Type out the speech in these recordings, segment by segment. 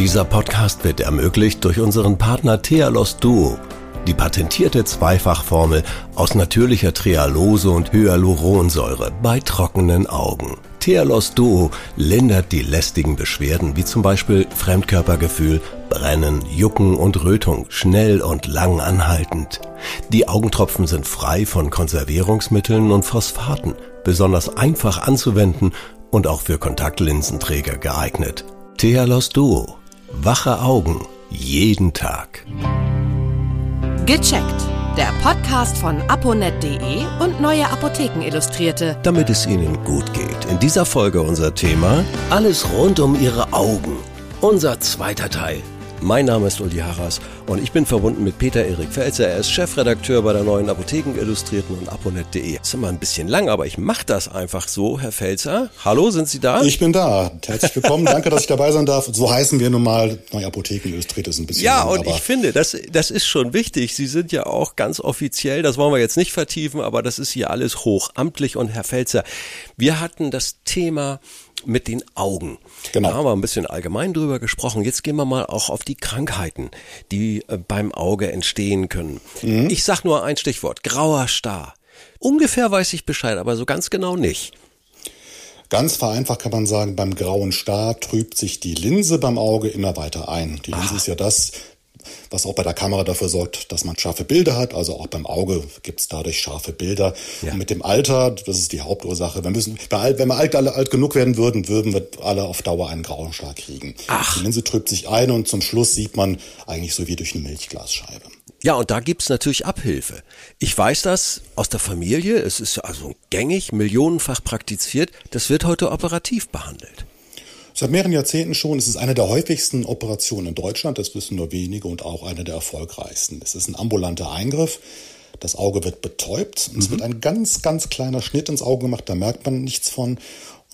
Dieser Podcast wird ermöglicht durch unseren Partner Thealos Duo. Die patentierte Zweifachformel aus natürlicher Trehalose und Hyaluronsäure bei trockenen Augen. Thealos Duo lindert die lästigen Beschwerden wie zum Beispiel Fremdkörpergefühl, Brennen, Jucken und Rötung schnell und lang anhaltend. Die Augentropfen sind frei von Konservierungsmitteln und Phosphaten, besonders einfach anzuwenden und auch für Kontaktlinsenträger geeignet. Thealos Duo. Wache Augen. Jeden Tag. Gecheckt. Der Podcast von aponet.de und Neue Apotheken Illustrierte. Damit es Ihnen gut geht. In dieser Folge unser Thema Alles rund um Ihre Augen. Unser zweiter Teil. Mein Name ist Uli Harras und ich bin verbunden mit Peter Erik Felzer. Er ist Chefredakteur bei der neuen Apotheken Illustrierten und aponet.de. Ist immer ein bisschen lang, aber ich mache das einfach so, Herr Felzer. Hallo, sind Sie da? Ich bin da. Herzlich willkommen. Danke, dass ich dabei sein darf. So heißen wir nun mal neue Apotheken Illustriert ist ein bisschen. Ja, lang, und ich finde, das, das ist schon wichtig. Sie sind ja auch ganz offiziell, das wollen wir jetzt nicht vertiefen, aber das ist hier alles hochamtlich und Herr Felzer, wir hatten das Thema mit den Augen. Genau. Da haben wir ein bisschen allgemein drüber gesprochen. Jetzt gehen wir mal auch auf die Krankheiten, die äh, beim Auge entstehen können. Mhm. Ich sag nur ein Stichwort. Grauer Star. Ungefähr weiß ich Bescheid, aber so ganz genau nicht. Ganz vereinfacht kann man sagen, beim grauen Star trübt sich die Linse beim Auge immer weiter ein. Die Linse Ach. ist ja das, was auch bei der Kamera dafür sorgt, dass man scharfe Bilder hat. Also auch beim Auge gibt es dadurch scharfe Bilder. Ja. Und mit dem Alter, das ist die Hauptursache. Wir müssen, wenn wir alt, alle alt genug werden würden, würden wir alle auf Dauer einen grauen Schlag kriegen. Ach. Die Linse trübt sich ein und zum Schluss sieht man eigentlich so wie durch eine Milchglasscheibe. Ja, und da gibt's natürlich Abhilfe. Ich weiß das aus der Familie, es ist also gängig, millionenfach praktiziert, das wird heute operativ behandelt. Seit mehreren Jahrzehnten schon. Es ist eine der häufigsten Operationen in Deutschland. Das wissen nur wenige und auch eine der erfolgreichsten. Es ist ein ambulanter Eingriff. Das Auge wird betäubt. Und mhm. Es wird ein ganz, ganz kleiner Schnitt ins Auge gemacht. Da merkt man nichts von.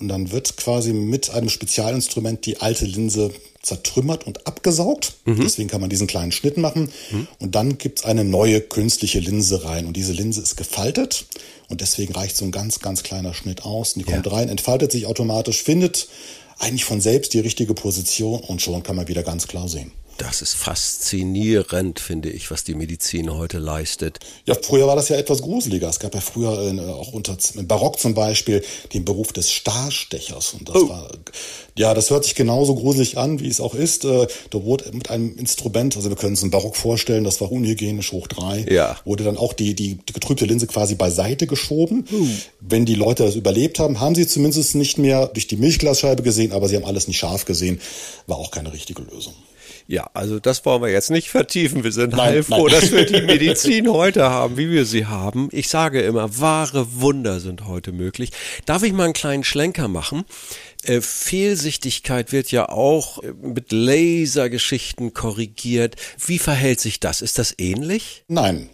Und dann wird quasi mit einem Spezialinstrument die alte Linse zertrümmert und abgesaugt. Mhm. Deswegen kann man diesen kleinen Schnitt machen. Mhm. Und dann gibt's eine neue künstliche Linse rein. Und diese Linse ist gefaltet. Und deswegen reicht so ein ganz, ganz kleiner Schnitt aus. Und die ja. kommt rein, entfaltet sich automatisch, findet eigentlich von selbst die richtige Position und schon kann man wieder ganz klar sehen. Das ist faszinierend, finde ich, was die Medizin heute leistet. Ja, früher war das ja etwas gruseliger. Es gab ja früher äh, auch unter im Barock zum Beispiel den Beruf des Starstechers. Und das oh. war, ja, das hört sich genauso gruselig an, wie es auch ist. Äh, da wurde mit einem Instrument, also wir können es im Barock vorstellen, das war unhygienisch hoch drei, ja. wurde dann auch die, die, die getrübte Linse quasi beiseite geschoben. Uh. Wenn die Leute das überlebt haben, haben sie zumindest nicht mehr durch die Milchglasscheibe gesehen, aber sie haben alles nicht scharf gesehen. War auch keine richtige Lösung. Ja, also das wollen wir jetzt nicht vertiefen. Wir sind nein, heilfroh, nein. dass wir die Medizin heute haben, wie wir sie haben. Ich sage immer, wahre Wunder sind heute möglich. Darf ich mal einen kleinen Schlenker machen? Äh, Fehlsichtigkeit wird ja auch äh, mit Lasergeschichten korrigiert. Wie verhält sich das? Ist das ähnlich? Nein.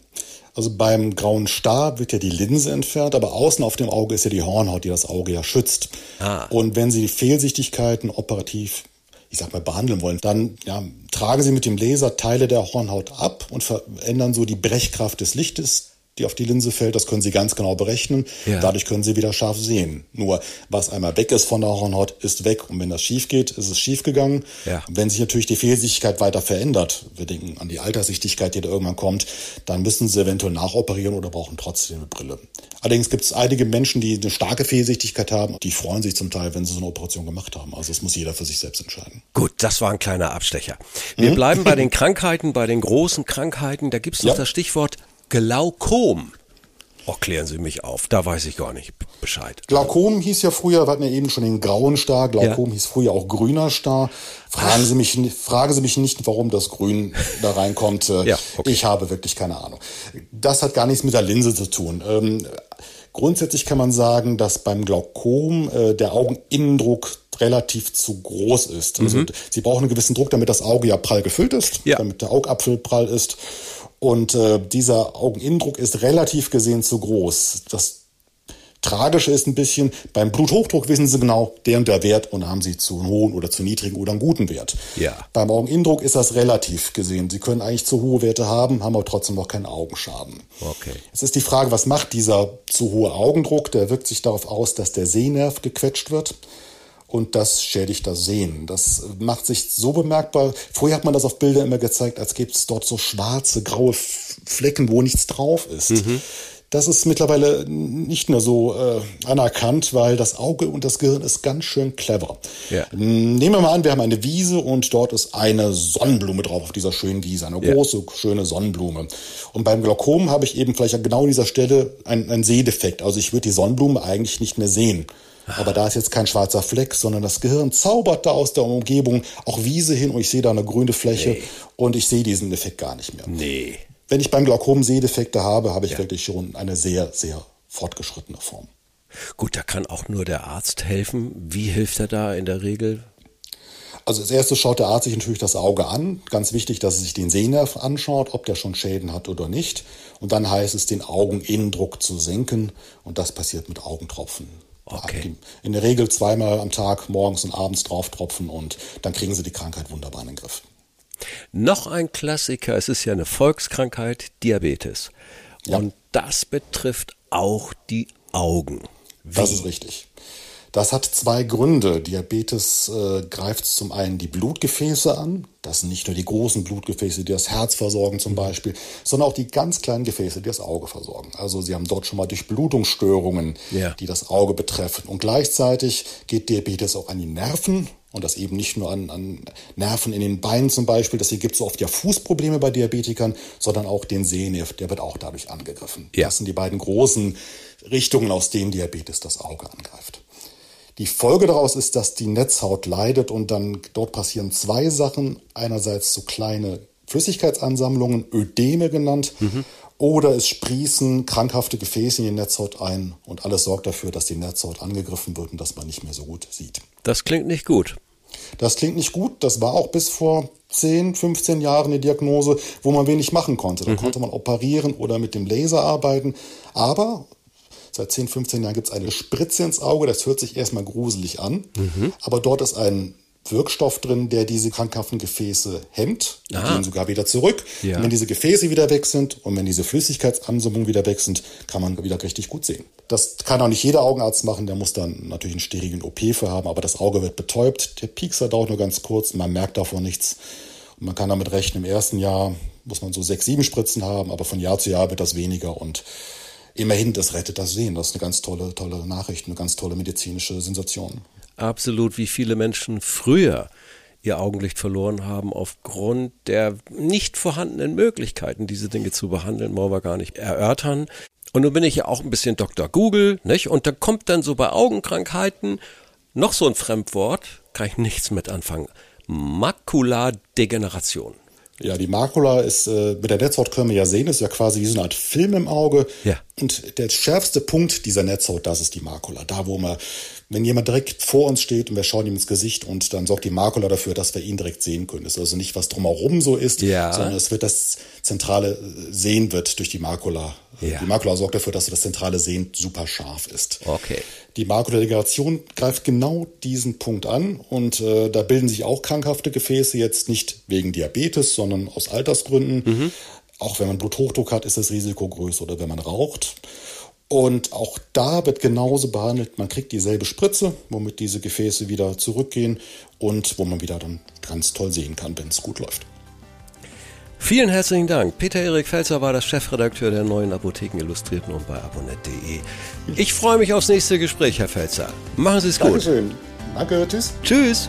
Also beim grauen Star wird ja die Linse entfernt, aber außen auf dem Auge ist ja die Hornhaut, die das Auge ja schützt. Ah. Und wenn Sie die Fehlsichtigkeiten operativ ich sag mal, behandeln wollen, dann ja, tragen Sie mit dem Laser Teile der Hornhaut ab und verändern so die Brechkraft des Lichtes, die auf die Linse fällt. Das können Sie ganz genau berechnen. Ja. Dadurch können Sie wieder scharf sehen. Nur was einmal weg ist von der Hornhaut, ist weg. Und wenn das schief geht, ist es schief gegangen. Ja. Wenn sich natürlich die Fehlsichtigkeit weiter verändert, wir denken an die Alterssichtigkeit, die da irgendwann kommt, dann müssen Sie eventuell nachoperieren oder brauchen trotzdem eine Brille. Allerdings gibt es einige Menschen, die eine starke Fehlsichtigkeit haben. Die freuen sich zum Teil, wenn sie so eine Operation gemacht haben. Also das muss jeder für sich selbst entscheiden. Gut, das war ein kleiner Abstecher. Wir mhm. bleiben bei den Krankheiten, bei den großen Krankheiten. Da gibt es noch ja. das Stichwort Glaukom. Oh, klären Sie mich auf, da weiß ich gar nicht Bescheid. Glaukom hieß ja früher, wir hatten ja eben schon den grauen Star, Glaukom ja. hieß früher auch grüner Star. Fragen Sie mich, fragen Sie mich nicht, warum das Grün da reinkommt. ja, okay. Ich habe wirklich keine Ahnung. Das hat gar nichts mit der Linse zu tun. Ähm, grundsätzlich kann man sagen, dass beim Glaukom äh, der Augeninnendruck relativ zu groß ist. Also mhm. Sie brauchen einen gewissen Druck, damit das Auge ja prall gefüllt ist, ja. damit der Augapfel prall ist. Und äh, dieser Augeninnendruck ist relativ gesehen zu groß. Das Tragische ist ein bisschen, beim Bluthochdruck wissen Sie genau, der und der Wert und haben Sie zu einen hohen oder zu niedrigen oder einen guten Wert. Ja. Beim Augeninnendruck ist das relativ gesehen. Sie können eigentlich zu hohe Werte haben, haben aber trotzdem noch keinen Augenschaden. Okay. Jetzt ist die Frage, was macht dieser zu hohe Augendruck? Der wirkt sich darauf aus, dass der Sehnerv gequetscht wird. Und das schädigt das Sehen. Das macht sich so bemerkbar. Vorher hat man das auf Bilder immer gezeigt, als gäbe es dort so schwarze, graue Flecken, wo nichts drauf ist. Mhm. Das ist mittlerweile nicht mehr so äh, anerkannt, weil das Auge und das Gehirn ist ganz schön clever. Ja. Nehmen wir mal an, wir haben eine Wiese und dort ist eine Sonnenblume drauf auf dieser schönen Wiese, eine ja. große, schöne Sonnenblume. Und beim Glaukom habe ich eben vielleicht genau an dieser Stelle einen, einen Sehdefekt. Also ich würde die Sonnenblume eigentlich nicht mehr sehen. Aber da ist jetzt kein schwarzer Fleck, sondern das Gehirn zaubert da aus der Umgebung auch Wiese hin und ich sehe da eine grüne Fläche nee. und ich sehe diesen Effekt gar nicht mehr. Nee wenn ich beim Glaukom Sehdefekte habe, habe ich ja. wirklich schon eine sehr, sehr fortgeschrittene Form. Gut, da kann auch nur der Arzt helfen. Wie hilft er da in der Regel? Also als erstes schaut der Arzt sich natürlich das Auge an. Ganz wichtig, dass er sich den Sehnerv anschaut, ob der schon Schäden hat oder nicht. Und dann heißt es, den Augeninnendruck zu senken. Und das passiert mit Augentropfen. Okay. In der Regel zweimal am Tag, morgens und abends drauf tropfen und dann kriegen sie die Krankheit wunderbar in den Griff. Noch ein Klassiker, es ist ja eine Volkskrankheit, Diabetes. Ja. Und das betrifft auch die Augen. Wie? Das ist richtig. Das hat zwei Gründe. Diabetes äh, greift zum einen die Blutgefäße an. Das sind nicht nur die großen Blutgefäße, die das Herz versorgen zum Beispiel, sondern auch die ganz kleinen Gefäße, die das Auge versorgen. Also Sie haben dort schon mal Durchblutungsstörungen, ja. die das Auge betreffen. Und gleichzeitig geht Diabetes auch an die Nerven und das eben nicht nur an, an Nerven in den Beinen zum Beispiel, das hier gibt so oft ja Fußprobleme bei Diabetikern, sondern auch den Sehnerv, der wird auch dadurch angegriffen. Ja. Das sind die beiden großen Richtungen, aus denen Diabetes das Auge angreift. Die Folge daraus ist, dass die Netzhaut leidet und dann dort passieren zwei Sachen. Einerseits so kleine Flüssigkeitsansammlungen, Ödeme genannt, mhm. oder es sprießen krankhafte Gefäße in die Netzhaut ein und alles sorgt dafür, dass die Netzhaut angegriffen wird und dass man nicht mehr so gut sieht. Das klingt nicht gut. Das klingt nicht gut. Das war auch bis vor 10, 15 Jahren eine Diagnose, wo man wenig machen konnte. Da mhm. konnte man operieren oder mit dem Laser arbeiten. Aber seit 10, 15 Jahren gibt es eine Spritze ins Auge. Das hört sich erstmal gruselig an. Mhm. Aber dort ist ein Wirkstoff drin, der diese krankhaften Gefäße hemmt. Die Aha. gehen sogar wieder zurück. Ja. Und wenn diese Gefäße wieder weg sind und wenn diese Flüssigkeitsansammlungen wieder weg sind, kann man wieder richtig gut sehen. Das kann auch nicht jeder Augenarzt machen. Der muss dann natürlich einen sterilen OP für haben, aber das Auge wird betäubt. Der Piekser dauert nur ganz kurz. Man merkt davon nichts. Und man kann damit rechnen, im ersten Jahr muss man so sechs, sieben Spritzen haben, aber von Jahr zu Jahr wird das weniger und immerhin, das rettet das Sehen. Das ist eine ganz tolle, tolle Nachricht, eine ganz tolle medizinische Sensation absolut, wie viele Menschen früher ihr Augenlicht verloren haben aufgrund der nicht vorhandenen Möglichkeiten, diese Dinge zu behandeln, wollen wir gar nicht erörtern. Und nun bin ich ja auch ein bisschen Dr. Google, nicht? Und da kommt dann so bei Augenkrankheiten noch so ein Fremdwort, kann ich nichts mit anfangen. Makuladegeneration. Ja, die Makula ist, äh, mit der Netzhaut können wir ja sehen, ist ja quasi wie so eine Art Film im Auge. Ja. Und der schärfste Punkt dieser Netzhaut, das ist die Makula. Da, wo man wenn jemand direkt vor uns steht und wir schauen ihm ins Gesicht und dann sorgt die Makula dafür, dass wir ihn direkt sehen können. Es ist also nicht, was drumherum so ist, ja. sondern es wird das zentrale Sehen wird durch die Makula. Ja. Die Makula sorgt dafür, dass das zentrale Sehen super scharf ist. Okay. Die Makuladegeneration greift genau diesen Punkt an und äh, da bilden sich auch krankhafte Gefäße jetzt nicht wegen Diabetes, sondern aus Altersgründen. Mhm. Auch wenn man Bluthochdruck hat, ist das Risiko größer oder wenn man raucht. Und auch da wird genauso behandelt. Man kriegt dieselbe Spritze, womit diese Gefäße wieder zurückgehen und wo man wieder dann ganz toll sehen kann, wenn es gut läuft. Vielen herzlichen Dank. Peter-Erik Felzer war das Chefredakteur der neuen Apotheken Illustrierten und bei abonnet.de. Ich freue mich aufs nächste Gespräch, Herr Felzer. Machen Sie es gut. Dankeschön. Danke, tschüss. Tschüss.